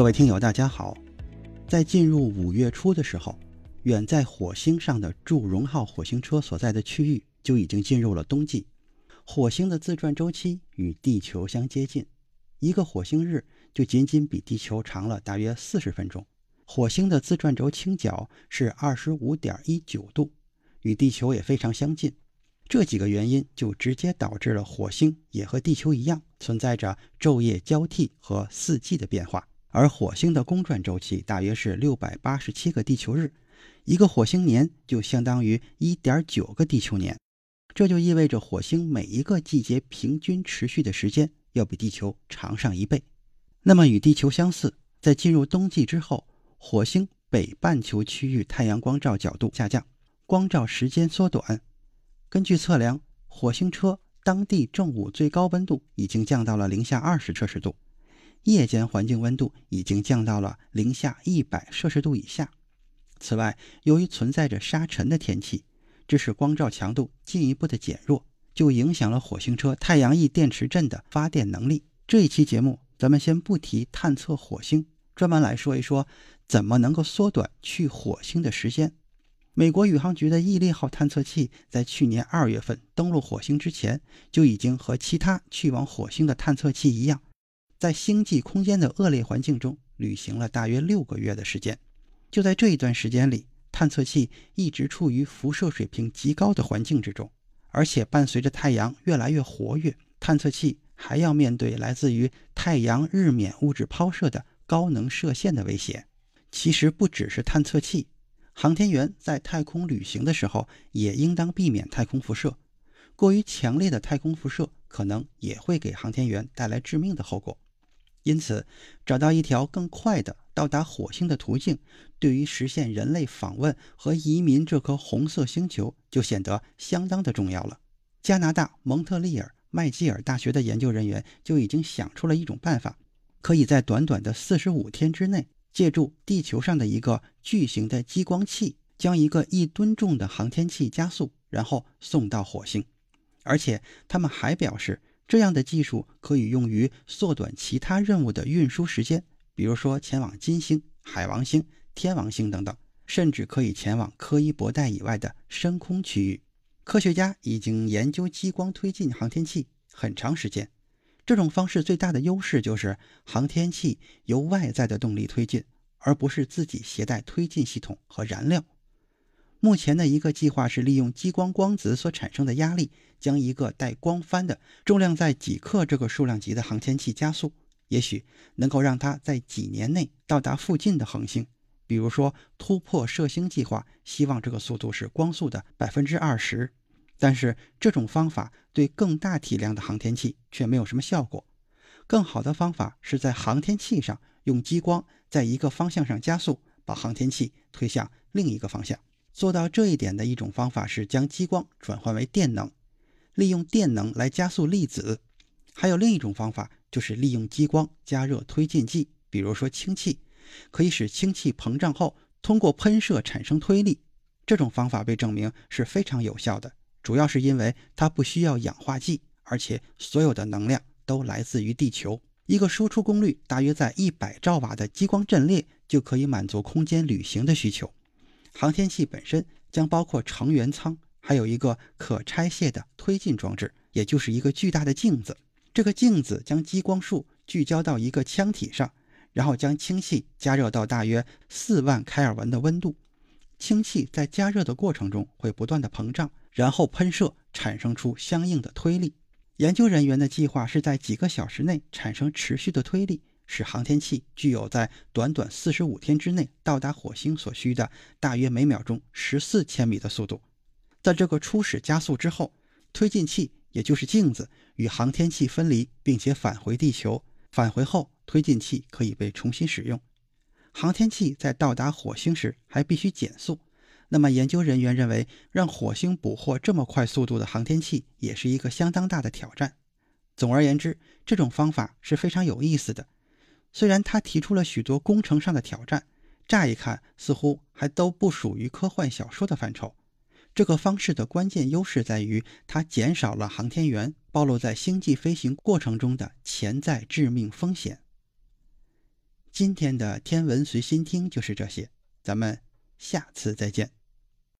各位听友，大家好！在进入五月初的时候，远在火星上的祝融号火星车所在的区域就已经进入了冬季。火星的自转周期与地球相接近，一个火星日就仅仅比地球长了大约四十分钟。火星的自转轴倾角是二十五点一九度，与地球也非常相近。这几个原因就直接导致了火星也和地球一样，存在着昼夜交替和四季的变化。而火星的公转周期大约是六百八十七个地球日，一个火星年就相当于一点九个地球年，这就意味着火星每一个季节平均持续的时间要比地球长上一倍。那么与地球相似，在进入冬季之后，火星北半球区域太阳光照角度下降，光照时间缩短。根据测量，火星车当地正午最高温度已经降到了零下二十摄氏度。夜间环境温度已经降到了零下一百摄氏度以下。此外，由于存在着沙尘的天气，致使光照强度进一步的减弱，就影响了火星车太阳翼电池阵的发电能力。这一期节目，咱们先不提探测火星，专门来说一说怎么能够缩短去火星的时间。美国宇航局的毅力号探测器在去年二月份登陆火星之前，就已经和其他去往火星的探测器一样。在星际空间的恶劣环境中旅行了大约六个月的时间，就在这一段时间里，探测器一直处于辐射水平极高的环境之中，而且伴随着太阳越来越活跃，探测器还要面对来自于太阳日冕物质抛射的高能射线的威胁。其实不只是探测器，航天员在太空旅行的时候也应当避免太空辐射，过于强烈的太空辐射可能也会给航天员带来致命的后果。因此，找到一条更快的到达火星的途径，对于实现人类访问和移民这颗红色星球就显得相当的重要了。加拿大蒙特利尔麦吉尔大学的研究人员就已经想出了一种办法，可以在短短的四十五天之内，借助地球上的一个巨型的激光器，将一个一吨重的航天器加速，然后送到火星。而且，他们还表示。这样的技术可以用于缩短其他任务的运输时间，比如说前往金星、海王星、天王星等等，甚至可以前往柯伊伯带以外的深空区域。科学家已经研究激光推进航天器很长时间。这种方式最大的优势就是航天器由外在的动力推进，而不是自己携带推进系统和燃料。目前的一个计划是利用激光光子所产生的压力，将一个带光帆的、重量在几克这个数量级的航天器加速，也许能够让它在几年内到达附近的恒星。比如说，突破射星计划希望这个速度是光速的百分之二十。但是这种方法对更大体量的航天器却没有什么效果。更好的方法是在航天器上用激光在一个方向上加速，把航天器推向另一个方向。做到这一点的一种方法是将激光转换为电能，利用电能来加速粒子。还有另一种方法，就是利用激光加热推进剂，比如说氢气，可以使氢气膨胀后通过喷射产生推力。这种方法被证明是非常有效的，主要是因为它不需要氧化剂，而且所有的能量都来自于地球。一个输出功率大约在一百兆瓦的激光阵列就可以满足空间旅行的需求。航天器本身将包括成员舱，还有一个可拆卸的推进装置，也就是一个巨大的镜子。这个镜子将激光束聚焦到一个腔体上，然后将氢气加热到大约四万开尔文的温度。氢气在加热的过程中会不断的膨胀，然后喷射，产生出相应的推力。研究人员的计划是在几个小时内产生持续的推力。使航天器具有在短短四十五天之内到达火星所需的大约每秒钟十四千米的速度。在这个初始加速之后，推进器也就是镜子，与航天器分离，并且返回地球。返回后，推进器可以被重新使用。航天器在到达火星时还必须减速。那么，研究人员认为，让火星捕获这么快速度的航天器也是一个相当大的挑战。总而言之，这种方法是非常有意思的。虽然他提出了许多工程上的挑战，乍一看似乎还都不属于科幻小说的范畴。这个方式的关键优势在于，它减少了航天员暴露在星际飞行过程中的潜在致命风险。今天的天文随心听就是这些，咱们下次再见。